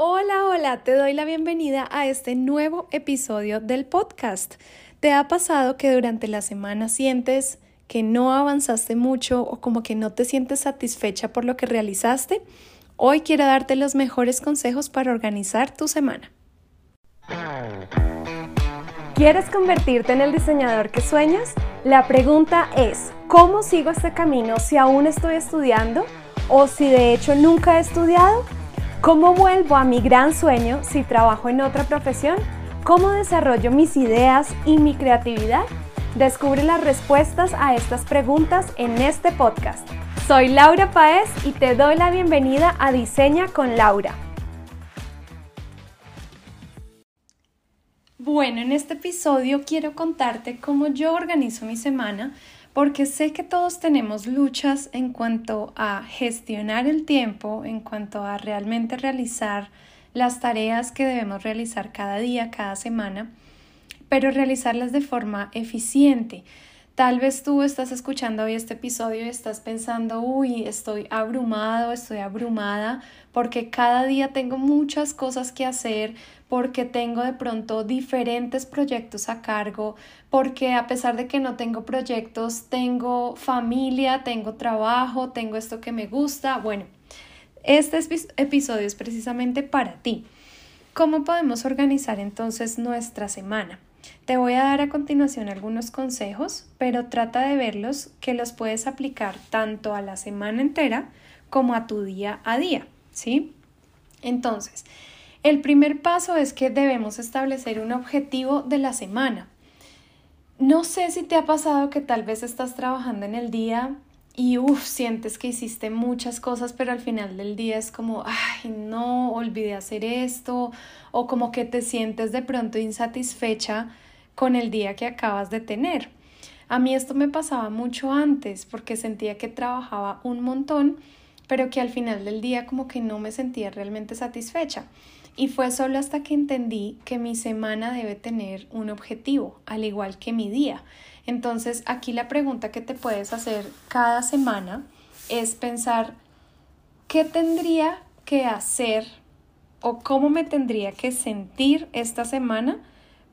Hola, hola, te doy la bienvenida a este nuevo episodio del podcast. ¿Te ha pasado que durante la semana sientes que no avanzaste mucho o como que no te sientes satisfecha por lo que realizaste? Hoy quiero darte los mejores consejos para organizar tu semana. ¿Quieres convertirte en el diseñador que sueñas? La pregunta es, ¿cómo sigo este camino si aún estoy estudiando o si de hecho nunca he estudiado? ¿Cómo vuelvo a mi gran sueño si trabajo en otra profesión? ¿Cómo desarrollo mis ideas y mi creatividad? Descubre las respuestas a estas preguntas en este podcast. Soy Laura Paez y te doy la bienvenida a Diseña con Laura. Bueno, en este episodio quiero contarte cómo yo organizo mi semana porque sé que todos tenemos luchas en cuanto a gestionar el tiempo, en cuanto a realmente realizar las tareas que debemos realizar cada día, cada semana, pero realizarlas de forma eficiente. Tal vez tú estás escuchando hoy este episodio y estás pensando, uy, estoy abrumado, estoy abrumada, porque cada día tengo muchas cosas que hacer, porque tengo de pronto diferentes proyectos a cargo, porque a pesar de que no tengo proyectos, tengo familia, tengo trabajo, tengo esto que me gusta. Bueno, este episodio es precisamente para ti. ¿Cómo podemos organizar entonces nuestra semana? Te voy a dar a continuación algunos consejos, pero trata de verlos que los puedes aplicar tanto a la semana entera como a tu día a día, ¿sí? Entonces, el primer paso es que debemos establecer un objetivo de la semana. No sé si te ha pasado que tal vez estás trabajando en el día y uff, sientes que hiciste muchas cosas, pero al final del día es como, ay, no, olvidé hacer esto, o como que te sientes de pronto insatisfecha con el día que acabas de tener. A mí esto me pasaba mucho antes porque sentía que trabajaba un montón, pero que al final del día como que no me sentía realmente satisfecha. Y fue solo hasta que entendí que mi semana debe tener un objetivo, al igual que mi día. Entonces, aquí la pregunta que te puedes hacer cada semana es pensar qué tendría que hacer o cómo me tendría que sentir esta semana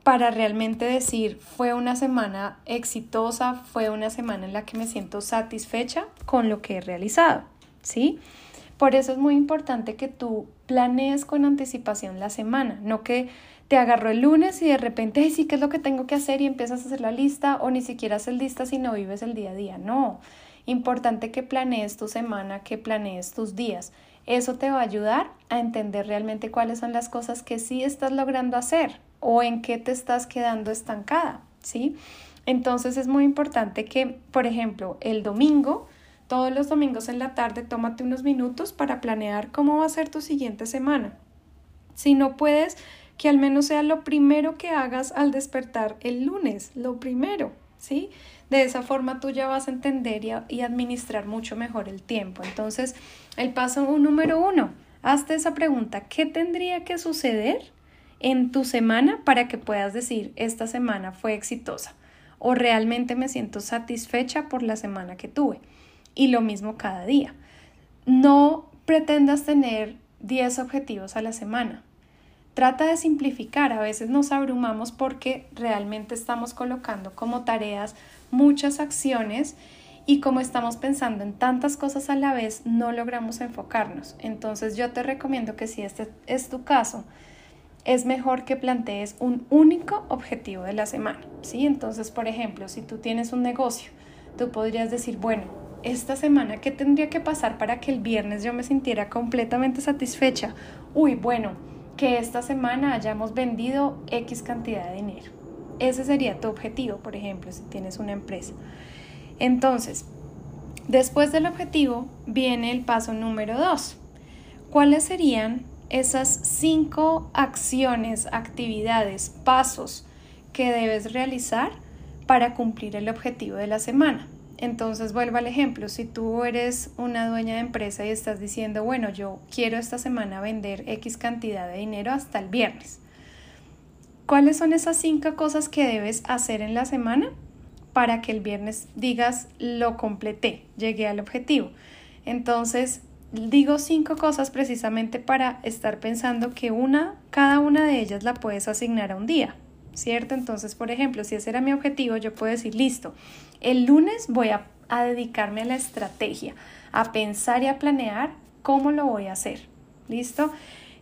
para realmente decir fue una semana exitosa, fue una semana en la que me siento satisfecha con lo que he realizado, ¿sí? Por eso es muy importante que tú planees con anticipación la semana, no que te agarró el lunes y de repente, sí, ¿qué es lo que tengo que hacer? Y empiezas a hacer la lista o ni siquiera haces lista si no vives el día a día. No, importante que planees tu semana, que planees tus días. Eso te va a ayudar a entender realmente cuáles son las cosas que sí estás logrando hacer o en qué te estás quedando estancada, ¿sí? Entonces es muy importante que, por ejemplo, el domingo todos los domingos en la tarde tómate unos minutos para planear cómo va a ser tu siguiente semana. Si no puedes, que al menos sea lo primero que hagas al despertar el lunes, lo primero, ¿sí? De esa forma tú ya vas a entender y, administrar mucho mejor el tiempo. Entonces, el paso número uno, hazte esa pregunta, ¿qué tendría que suceder en tu semana para que puedas decir, esta semana fue exitosa o realmente me siento satisfecha por la semana que tuve? y lo mismo cada día. No pretendas tener 10 objetivos a la semana. Trata de simplificar, a veces nos abrumamos porque realmente estamos colocando como tareas muchas acciones y como estamos pensando en tantas cosas a la vez, no logramos enfocarnos. Entonces yo te recomiendo que si este es tu caso, es mejor que plantees un único objetivo de la semana, ¿sí? Entonces, por ejemplo, si tú tienes un negocio, tú podrías decir, bueno, esta semana, ¿qué tendría que pasar para que el viernes yo me sintiera completamente satisfecha? Uy, bueno, que esta semana hayamos vendido X cantidad de dinero. Ese sería tu objetivo, por ejemplo, si tienes una empresa. Entonces, después del objetivo viene el paso número dos. ¿Cuáles serían esas cinco acciones, actividades, pasos que debes realizar para cumplir el objetivo de la semana? Entonces vuelvo al ejemplo, si tú eres una dueña de empresa y estás diciendo, bueno, yo quiero esta semana vender X cantidad de dinero hasta el viernes. ¿Cuáles son esas cinco cosas que debes hacer en la semana para que el viernes digas, lo completé, llegué al objetivo? Entonces, digo cinco cosas precisamente para estar pensando que una, cada una de ellas la puedes asignar a un día, ¿cierto? Entonces, por ejemplo, si ese era mi objetivo, yo puedo decir, listo, el lunes voy a, dedicarme a la estrategia, a pensar y a planear cómo lo voy a hacer, ¿listo?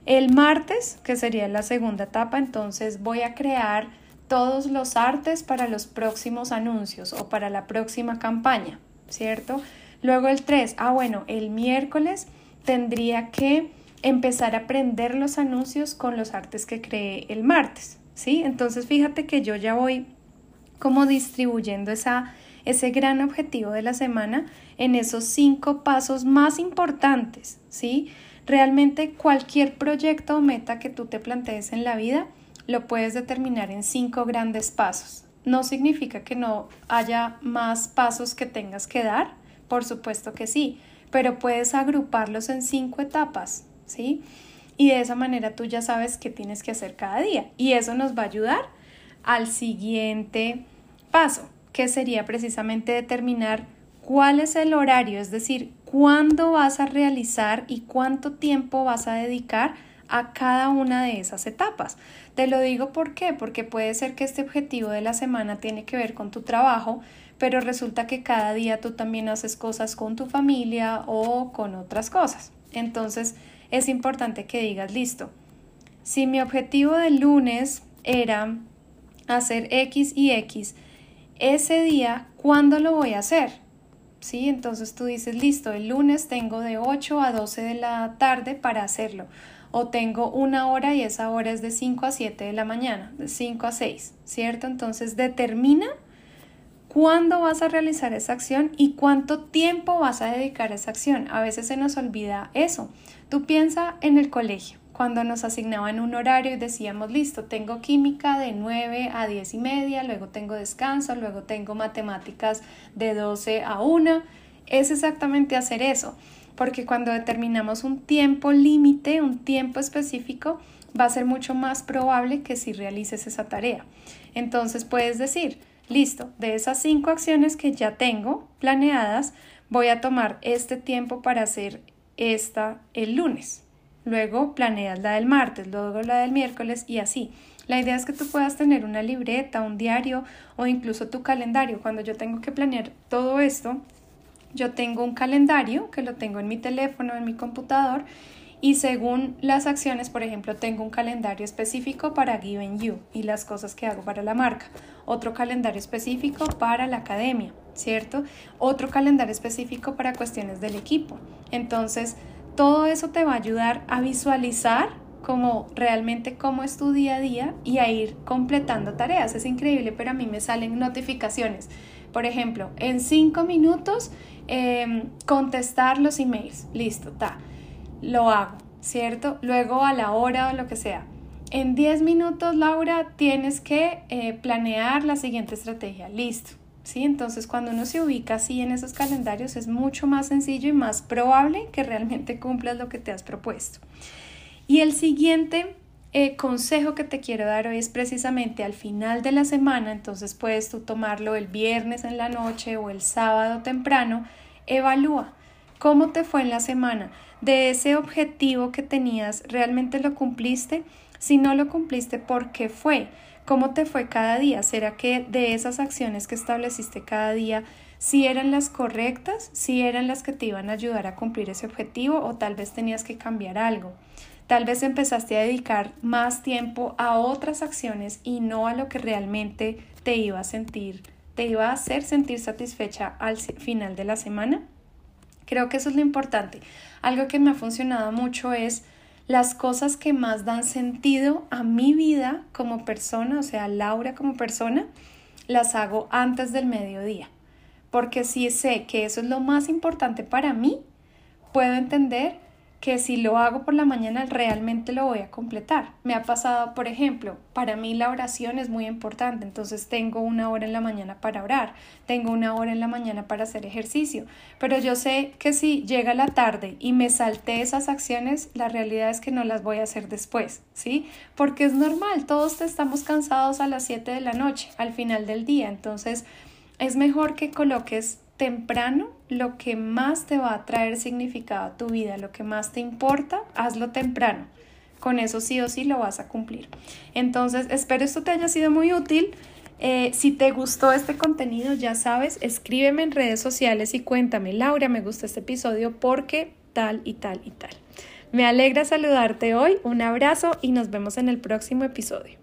El martes, que sería la segunda etapa, entonces voy a crear todos los artes para los próximos anuncios o para la próxima campaña, ¿cierto? Luego el 3, ah bueno, el miércoles tendría que empezar a aprender los anuncios con los artes que creé el martes, ¿sí? Entonces fíjate que yo ya voy como distribuyendo esa, ese gran objetivo de la semana en esos cinco pasos más importantes, ¿sí? Realmente cualquier proyecto o meta que tú te plantees en la vida lo puedes determinar en cinco grandes pasos. No significa que no haya más pasos que tengas que dar, por supuesto que sí, pero puedes agruparlos en cinco etapas, ¿sí? Y de esa manera tú ya sabes qué tienes que hacer cada día y eso nos va a ayudar al siguiente paso, que sería precisamente determinar cuál es el horario, es decir, cuándo vas a realizar y cuánto tiempo vas a dedicar a cada una de esas etapas. Te lo digo por qué, porque puede ser que este objetivo de la semana tiene que ver con tu trabajo, pero resulta que cada día tú también haces cosas con tu familia o con otras cosas. Entonces es importante que digas, listo, si mi objetivo del lunes era hacer X y X, ese día, ¿cuándo lo voy a hacer? ¿Sí? Entonces tú dices, listo, el lunes tengo de 8 a 12 de la tarde para hacerlo o tengo una hora y esa hora es de 5 a 7 de la mañana, de 5 a 6, ¿cierto? Entonces determina cuándo vas a realizar esa acción y cuánto tiempo vas a dedicar a esa acción. A veces se nos olvida eso. Tú piensa en el colegio, cuando nos asignaban un horario y decíamos, listo, tengo química de 9 a 10 y media, luego tengo descanso, luego tengo matemáticas de 12 a 1. Es exactamente hacer eso porque cuando determinamos un tiempo límite, un tiempo específico, va a ser mucho más probable que si realices esa tarea. Entonces puedes decir, listo, de esas cinco acciones que ya tengo planeadas, voy a tomar este tiempo para hacer esta el lunes. Luego planeas la del martes, luego la del miércoles y así. La idea es que tú puedas tener una libreta, un diario o incluso tu calendario. Cuando yo tengo que planear todo esto, yo tengo un calendario que lo tengo en mi teléfono, en mi computador y según las acciones, por ejemplo, tengo un calendario específico para Given You y las cosas que hago para la marca, otro calendario específico para la academia, ¿cierto? Otro calendario específico para cuestiones del equipo. Entonces, todo eso te va a ayudar a visualizar como realmente cómo es tu día a día y a ir completando tareas. Es increíble, pero a mí me salen notificaciones. Por ejemplo, en cinco minutos Em, contestar los emails, listo, ta, lo hago, ¿cierto? Luego a la hora o lo que sea. En 10 minutos, Laura, tienes que eh, planear la siguiente estrategia, listo. ¿Sí? Entonces, cuando uno se ubica así en esos calendarios, es mucho más sencillo y más probable que realmente cumplas lo que te has propuesto. Y el siguiente eh, consejo que te quiero dar hoy es precisamente al final de la semana, entonces puedes tú tomarlo el viernes en la noche o el sábado temprano, evalúa cómo te fue en la semana, de ese objetivo que tenías, ¿realmente lo cumpliste? Si no lo cumpliste, ¿por qué fue? ¿Cómo te fue cada día? ¿Será que de esas acciones que estableciste cada día, si eran las correctas, si eran las que te iban a ayudar a cumplir ese objetivo o tal vez tenías que cambiar algo? Tal vez empezaste a dedicar más tiempo a otras acciones y no a lo que realmente te iba a sentir, te iba a hacer sentir satisfecha al final de la semana. Creo que eso es lo importante. Algo que me ha funcionado mucho es las cosas que más dan sentido a mi vida como persona, o sea, Laura como persona, las hago antes del mediodía. Porque si sé que eso es lo más importante para mí, puedo entender que si lo hago por la mañana realmente lo voy a completar. Me ha pasado, por ejemplo, para mí la oración es muy importante, entonces tengo una hora en la mañana para orar, tengo una hora en la mañana para hacer ejercicio, pero yo sé que si llega la tarde y me salté esas acciones, la realidad es que no las voy a hacer después, ¿sí? Porque es normal, todos estamos cansados a las 7 de la noche, al final del día, entonces es mejor que coloques temprano lo que más te va a traer significado a tu vida, lo que más te importa, hazlo temprano. Con eso sí o sí lo vas a cumplir. Entonces, espero esto te haya sido muy útil. Eh, si te gustó este contenido, ya sabes, escríbeme en redes sociales y cuéntame, Laura, me gusta este episodio porque tal y tal y tal. Me alegra saludarte hoy, un abrazo y nos vemos en el próximo episodio.